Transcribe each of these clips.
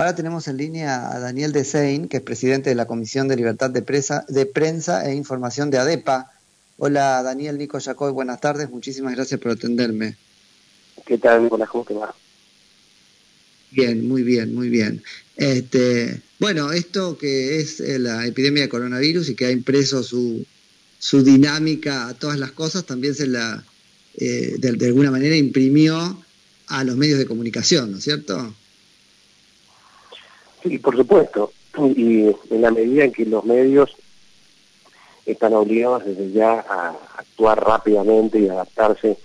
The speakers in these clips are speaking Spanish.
Ahora tenemos en línea a Daniel Desein, que es presidente de la Comisión de Libertad de, de Prensa e Información de ADEPA. Hola Daniel, Nico Yacoy, buenas tardes, muchísimas gracias por atenderme. ¿Qué tal, Nicolás? ¿Cómo te va? Bien, muy bien, muy bien. Este, bueno, esto que es eh, la epidemia de coronavirus y que ha impreso su, su dinámica a todas las cosas, también se la, eh, de, alguna manera, imprimió a los medios de comunicación, ¿no es cierto? Sí, por supuesto. Y en la medida en que los medios están obligados desde ya a actuar rápidamente y adaptarse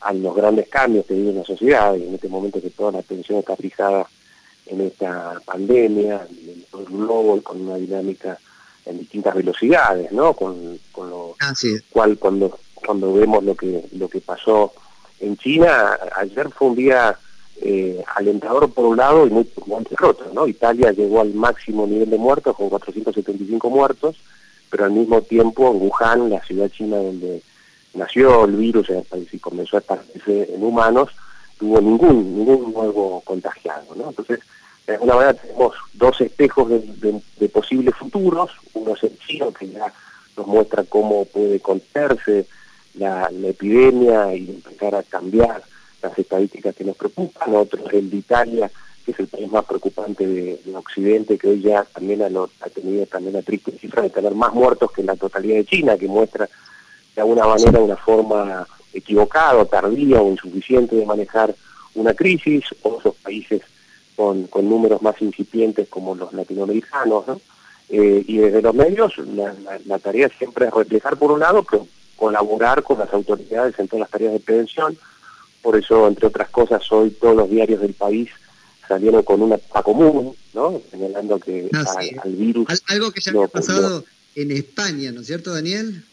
a los grandes cambios que vive la sociedad, y en este momento que toda la atención está fijada en esta pandemia, en todo el globo, con una dinámica en distintas velocidades, ¿no? Con, lo cual cuando cuando vemos lo que lo que pasó en China, ayer fue un día eh, alentador por un lado y muy preocupante por otro, ¿no? Italia llegó al máximo nivel de muertos con 475 muertos, pero al mismo tiempo Wuhan, la ciudad china donde nació el virus y comenzó a establecerse en humanos, tuvo ningún ningún nuevo contagiado. Entonces, de alguna manera tenemos dos espejos de, posibles futuros, uno es el chino que ya nos muestra cómo puede contenerse la, epidemia y empezar a cambiar las estadísticas que nos preocupan, otro es el de Italia, que es el país más preocupante de, Occidente, que hoy ya también ha, tenido también la triste cifra de tener más muertos que la totalidad de China, que muestra de alguna manera una forma equivocada, tardía o insuficiente de manejar una crisis, otros países con, con números más incipientes como los latinoamericanos, ¿no? Eh, y desde los medios la, tarea siempre es reflejar por un lado, pero colaborar con las autoridades en todas las tareas de prevención. Por eso, entre otras cosas, hoy todos los diarios del país salieron con una tapa común, ¿no? Señalando que ah, al, virus... Algo que ya había pasado en España, ¿no es cierto, Daniel?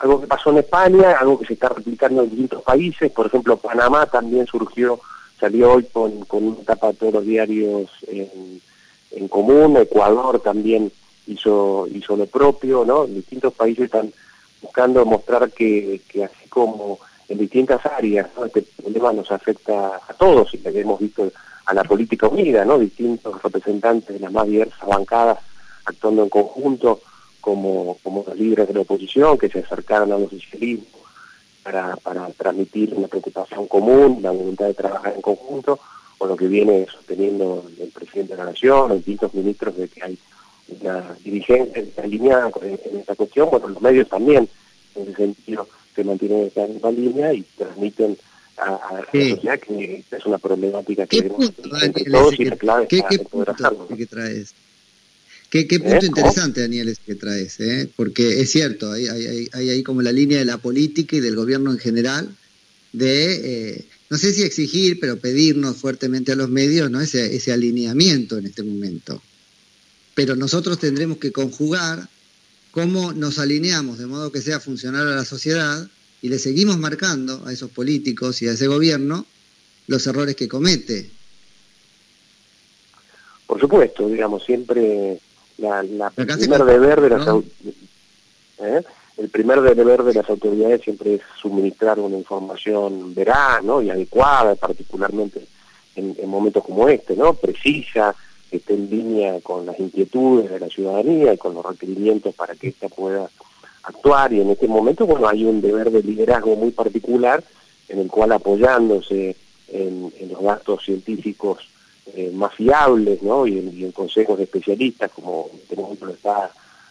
Algo que pasó en España, algo que se está replicando en distintos países. Por ejemplo, Panamá también surgió salió hoy con, con una etapa de todos los diarios en, común, Ecuador también hizo, hizo lo propio, ¿no? Distintos países están buscando mostrar que, que así como en distintas áreas, este problema nos afecta a todos, y hemos visto a la política unida, ¿no? Distintos representantes de las más diversas bancadas actuando en conjunto, como, como los líderes de la oposición que se acercaron a los socialismo para, para transmitir una preocupación común, la voluntad de trabajar en conjunto, o lo que viene sosteniendo el presidente de la Nación, los distintos ministros de que hay una dirigencia alineada en esta cuestión, bueno, los medios también, en ese sentido, se mantienen en esta misma línea y transmiten a, la sociedad que es una problemática que tenemos entre todos y la clave ¿qué, qué poder hacerlo. Que traes? Qué, punto interesante, Daniel, es que traes, ¿eh? porque es cierto, hay, hay, hay, ahí como la línea de la política y del gobierno en general de, eh, no sé si exigir, pero pedirnos fuertemente a los medios ¿no? ese, ese alineamiento en este momento. Pero nosotros tendremos que conjugar cómo nos alineamos de modo que sea funcional a la sociedad y le seguimos marcando a esos políticos y a ese gobierno los errores que comete. Por supuesto, digamos, siempre la, el primer deber de las ¿eh? el primer deber de las autoridades siempre es suministrar una información veraz ¿no? y adecuada, particularmente en, momentos como este, ¿no? precisa, que esté en línea con las inquietudes de la ciudadanía y con los requerimientos para que ésta pueda actuar. Y en este momento, bueno, hay un deber de liderazgo muy particular en el cual apoyándose en, los datos científicos eh, más fiables, ¿no? Y en, consejos de especialistas, como este momento lo está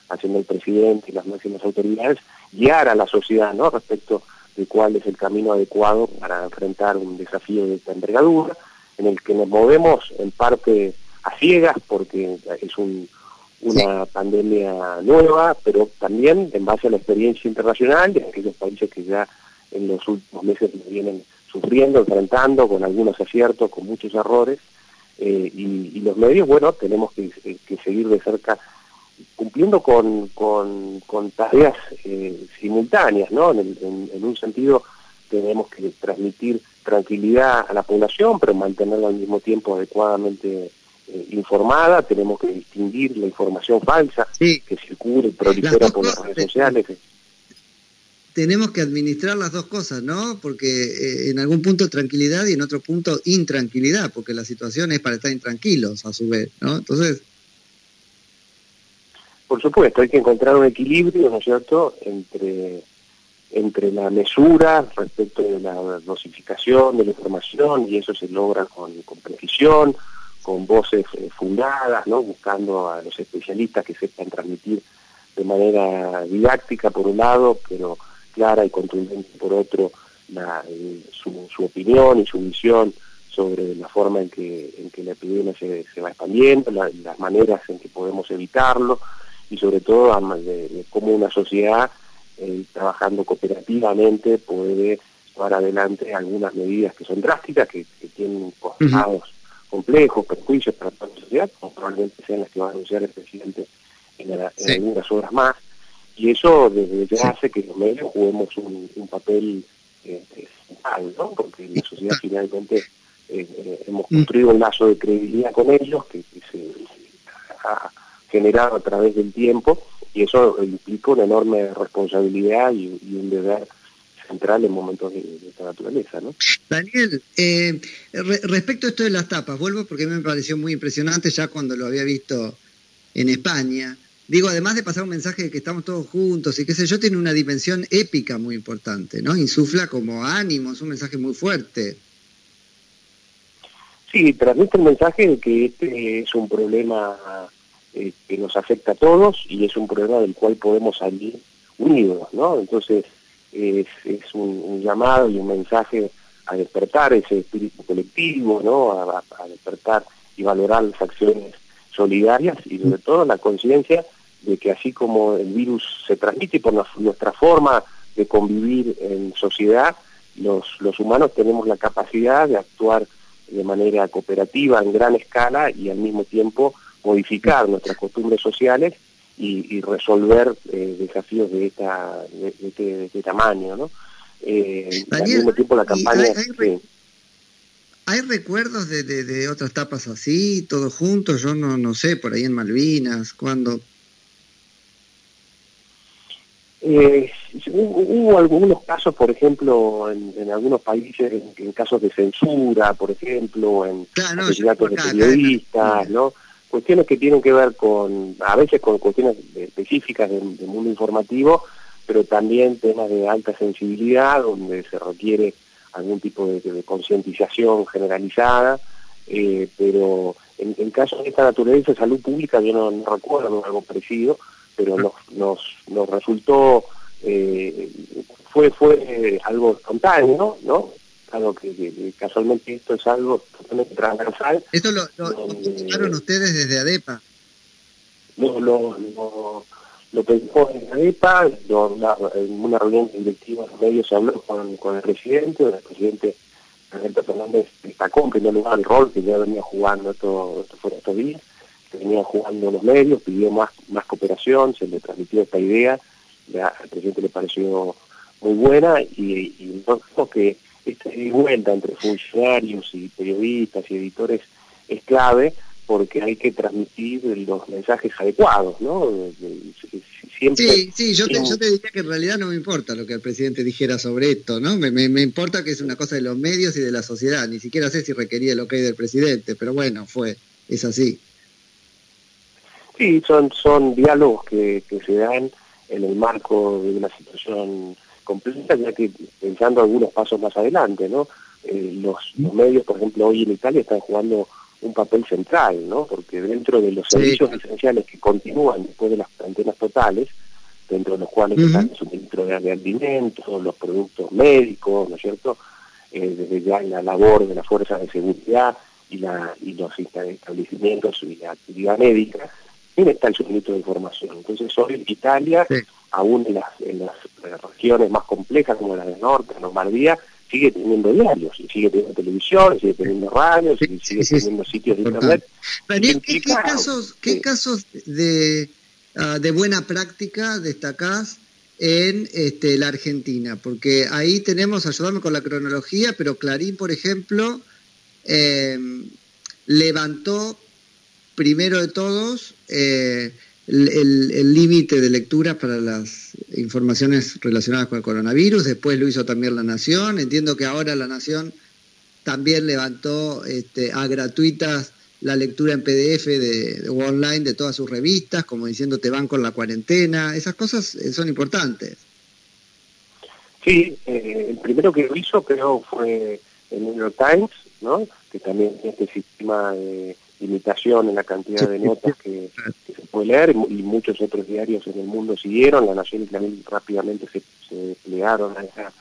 haciendo el presidente y las máximas autoridades, guiar a la sociedad, ¿no? Respecto de cuál es el camino adecuado para enfrentar un desafío de esta envergadura, en el que nos movemos en parte a ciegas, porque es un, una pandemia nueva, pero también en base a la experiencia internacional de aquellos países que ya en los últimos meses vienen sufriendo, enfrentando, con algunos aciertos, con muchos errores, eh, y, los medios, bueno, tenemos que, seguir de cerca cumpliendo con, con, tareas eh, simultáneas, ¿no? En, un sentido tenemos que transmitir tranquilidad a la población, pero mantenerla al mismo tiempo adecuadamente eh, informada, tenemos que distinguir la información falsa que circula y prolifera por las redes sociales. tenemos que administrar las dos cosas, ¿no? Porque eh, en algún punto tranquilidad y en otro punto intranquilidad, porque la situación es para estar intranquilos a su vez, ¿no? Entonces... Por supuesto, hay que encontrar un equilibrio, ¿no es cierto?, entre, entre la mesura respecto de la dosificación de la información, y eso se logra con, con precisión, con voces eh, fundadas, ¿no? buscando a los especialistas que sepan transmitir de manera didáctica por un lado, pero clara y contundente por otro la, eh, su, su, opinión y su visión sobre la forma en que, en que la epidemia se, se va expandiendo, la, las maneras en que podemos evitarlo y sobre todo de, de cómo una sociedad eh, trabajando cooperativamente puede llevar adelante algunas medidas que son drásticas, que, que tienen costados. Complejos, perjuicios para toda la sociedad, como probablemente sean las que va a anunciar el presidente en, en sí. algunas horas más y eso desde ya sí. hace que los medios juguemos un, un papel eh, central, ¿no? Porque la sociedad finalmente eh, eh, hemos mm. construido un lazo de credibilidad con ellos que, que se, ha generado a través del tiempo y eso implica una enorme responsabilidad y, y un deber central en momentos de, de esta naturaleza, ¿no? Daniel, eh, re respecto a esto de las tapas, vuelvo porque me pareció muy impresionante ya cuando lo había visto en España. Digo, además de pasar un mensaje de que estamos todos juntos y qué sé yo, tiene una dimensión épica muy importante, ¿no? Insufla como ánimo, es un mensaje muy fuerte. Sí, transmite el mensaje de que este es un problema eh, que nos afecta a todos y es un problema del cual podemos salir unidos, ¿no? Entonces, es, un, llamado y un mensaje a despertar ese espíritu colectivo, ¿no? A, a despertar y valorar las acciones solidarias y sobre todo la conciencia de que así como el virus se transmite por nuestra forma de convivir en sociedad, los, los humanos tenemos la capacidad de actuar de manera cooperativa en gran escala y al mismo tiempo modificar nuestras costumbres sociales y, y resolver eh, desafíos de, esta, de, de, este, de, este, tamaño. ¿no? Eh, Daniel, al mismo tiempo la campaña... Hay, hay, sí. ¿Hay recuerdos de, de, otras tapas así, todos juntos? Yo no, no sé, por ahí en Malvinas, cuando eh, hubo algunos casos, por ejemplo, en, en algunos países, en, en, casos de censura, por ejemplo, en claro, asesinatos de periodistas, ¿no? Cuestiones que tienen que ver con, a veces con cuestiones específicas del, del mundo informativo, pero también temas de alta sensibilidad, donde se requiere algún tipo de, de concientización generalizada, eh, pero en, en casos de esta naturaleza de salud pública yo no, no recuerdo algo parecido, pero nos, nos, nos resultó, eh, fue, fue algo espontáneo, ¿no? Algo que, que, casualmente esto es algo totalmente transversal. ¿Esto lo, lo, donde, lo ustedes desde ADEPA? Lo, lo, lo, lo pensó en ADEPA, lo, la, en una reunión directiva de los medios se habló con, con el presidente, el presidente Alberto Fernández destacó en primer lugar el rol que ya venía jugando esto, esto fuera estos días, que venían jugando los medios, pidió más, más cooperación, se le transmitió esta idea, ya, al presidente le pareció muy buena y, y creo que esta vuelta entre funcionarios y periodistas y editores es clave porque hay que transmitir los mensajes adecuados, ¿no? Siempre, sí, sí, yo te, yo te diría que en realidad no me importa lo que el presidente dijera sobre esto, ¿no? Me, me, me, importa que es una cosa de los medios y de la sociedad, ni siquiera sé si requería el ok del presidente, pero bueno, fue, es así. Sí, son, son diálogos que, que se dan en el marco de una situación compleja, ya que pensando algunos pasos más adelante, ¿no? Eh, los, los, medios, por ejemplo, hoy en Italia están jugando un papel central, ¿no? Porque dentro de los servicios sí. esenciales que continúan después de las antenas totales, dentro de los cuales uh -huh. están el suministro de, de alimentos, los productos médicos, ¿no es cierto? Eh, desde ya la labor de las fuerzas de seguridad y, la, y los establecimientos y la actividad médica, también está el suministro de información. Entonces hoy Italia, sí. aún en las, en las, regiones más complejas como la del norte, Normandía, sigue teniendo diarios, y sigue teniendo televisión, sigue teniendo radios, sí, y sigue sí, teniendo sí, sitios de internet. Daniel, ¿qué, ¿qué, casos, qué casos de, uh, de buena práctica destacás en este, la Argentina? Porque ahí tenemos, ayudarme con la cronología, pero Clarín, por ejemplo, eh, levantó primero de todos, eh, el límite de lectura para las informaciones relacionadas con el coronavirus, después lo hizo también la Nación, entiendo que ahora la Nación también levantó este, a gratuitas la lectura en PDF de, online de todas sus revistas, como diciendo te van con la cuarentena, esas cosas eh, son importantes. Sí, eh, el primero que lo hizo creo fue el New York Times, ¿no? que también tiene este sistema de limitación en la cantidad de notas que, se puede leer y muchos otros diarios en el mundo siguieron, la Nación también rápidamente se, se desplegaron a esa,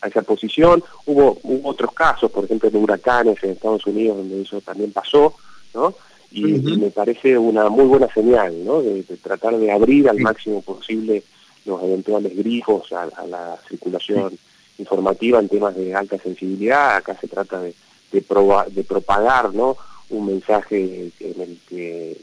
a esa posición. Hubo, hubo otros casos, por ejemplo, de huracanes en Estados Unidos donde eso también pasó, ¿no? Y, me parece una muy buena señal, ¿no? De, tratar de abrir al máximo posible los eventuales grifos a, la circulación informativa en temas de alta sensibilidad. Acá se trata de, de, de propagar, ¿no? Un mensaje en el que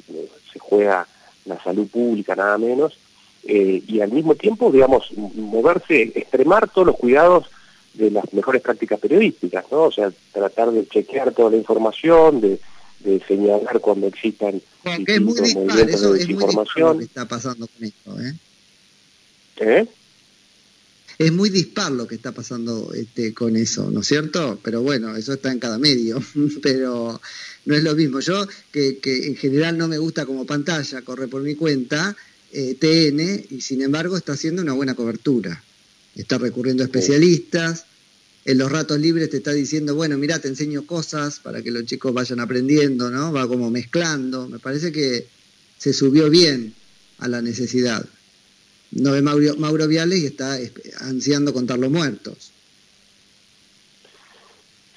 se juega la salud pública nada menos, eh, y al mismo tiempo, digamos, moverse, extremar todos los cuidados de las mejores prácticas periodísticas, ¿no? O sea, tratar de chequear toda la información, de, de señalar cuando existan es muy dispar, eso es muy lo que está pasando con esto, ¿eh? ¿Eh? Es muy dispar lo que está pasando este, con eso, ¿no es cierto? Pero bueno, eso está en cada medio, pero no es lo mismo. Yo, que, en general no me gusta como pantalla, corre por mi cuenta, eh, TN, y sin embargo está haciendo una buena cobertura. Está recurriendo a especialistas, en los ratos libres te está diciendo, bueno, mira, te enseño cosas para que los chicos vayan aprendiendo, ¿no? Va como mezclando. Me parece que se subió bien a la necesidad. No ve Mauro, Mauro Viales y está ansiando contar los muertos.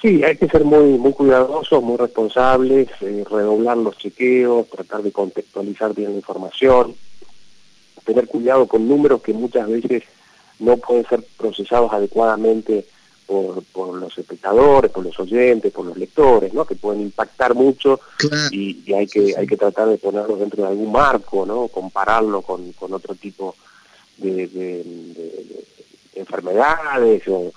Sí, hay que ser muy muy cuidadosos, muy responsables, eh, redoblar los chequeos, tratar de contextualizar bien la información, tener cuidado con números que muchas veces no pueden ser procesados adecuadamente por, por los espectadores, por los oyentes, por los lectores, ¿no? Que pueden impactar mucho y, hay que hay que tratar de ponerlos dentro de algún marco, ¿no? Compararlo con, con otro tipo de, enfermedades o,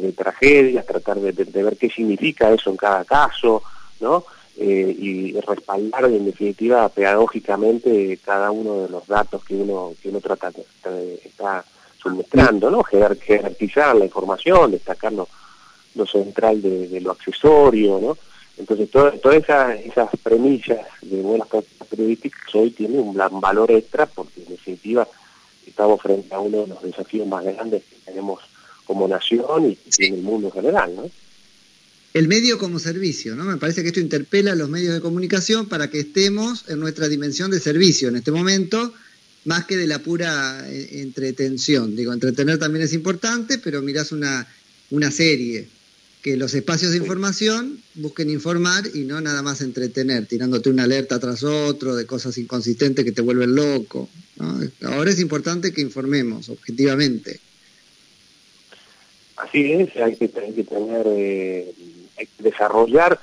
de tragedias, tratar de, ver qué significa eso en cada caso, ¿no? Eh, y respaldar en definitiva pedagógicamente cada uno de los datos que uno que uno trata de, está suministrando, ¿no? Jerarquizar la información, destacar lo, central de, lo accesorio, ¿no? Entonces, todas esas, premisas de buenas prácticas periodísticas hoy tienen un, valor extra porque, en definitiva, estamos frente a uno de los desafíos más grandes que tenemos como nación y en el mundo en general, ¿no? El medio como servicio, ¿no? Me parece que esto interpela a los medios de comunicación para que estemos en nuestra dimensión de servicio en este momento más que de la pura eh, entretención. Digo, entretener también es importante, pero mirás una, una serie, que los espacios de información busquen informar y no nada más entretener, tirándote una alerta tras otro de cosas inconsistentes que te vuelven loco. Ahora es importante que informemos objetivamente. Así es, hay que, tener, eh, hay que desarrollar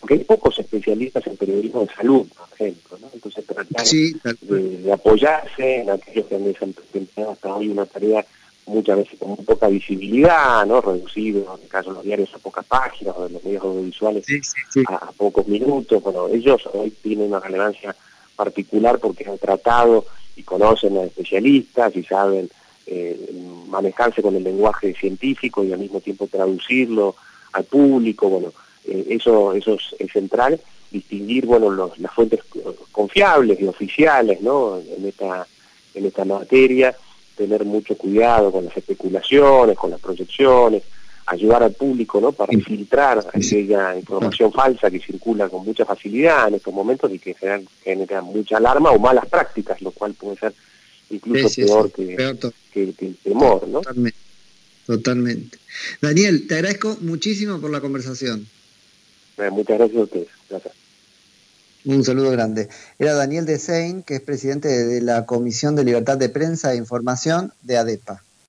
porque hay pocos especialistas en periodismo de salud, por ejemplo, ¿no? Entonces tratar de, apoyarse en aquellos que han desempeñado hasta hoy una tarea muchas veces con muy poca visibilidad, ¿no? Reducido, en el caso de los diarios a pocas páginas, o de los medios audiovisuales a, pocos minutos, bueno, ellos hoy tienen una relevancia particular porque han tratado y conocen a especialistas y saben eh, manejarse con el lenguaje científico y al mismo tiempo traducirlo al público, bueno, eh, eso, eso es, central, distinguir bueno los, las fuentes confiables y oficiales ¿no? en, esta, en esta materia, tener mucho cuidado con las especulaciones, con las proyecciones, ayudar al público ¿no? para filtrar aquella información falsa que circula con mucha facilidad en estos momentos y que genera, genera mucha alarma o malas prácticas, lo cual puede ser incluso peor, que, que, el temor. ¿no? Totalmente. Totalmente. Daniel, te agradezco muchísimo por la conversación. Eh, muchas gracias a ustedes. Gracias. Un saludo grande. Era Daniel Desein, que es presidente de la Comisión de Libertad de Prensa e Información de ADEPA.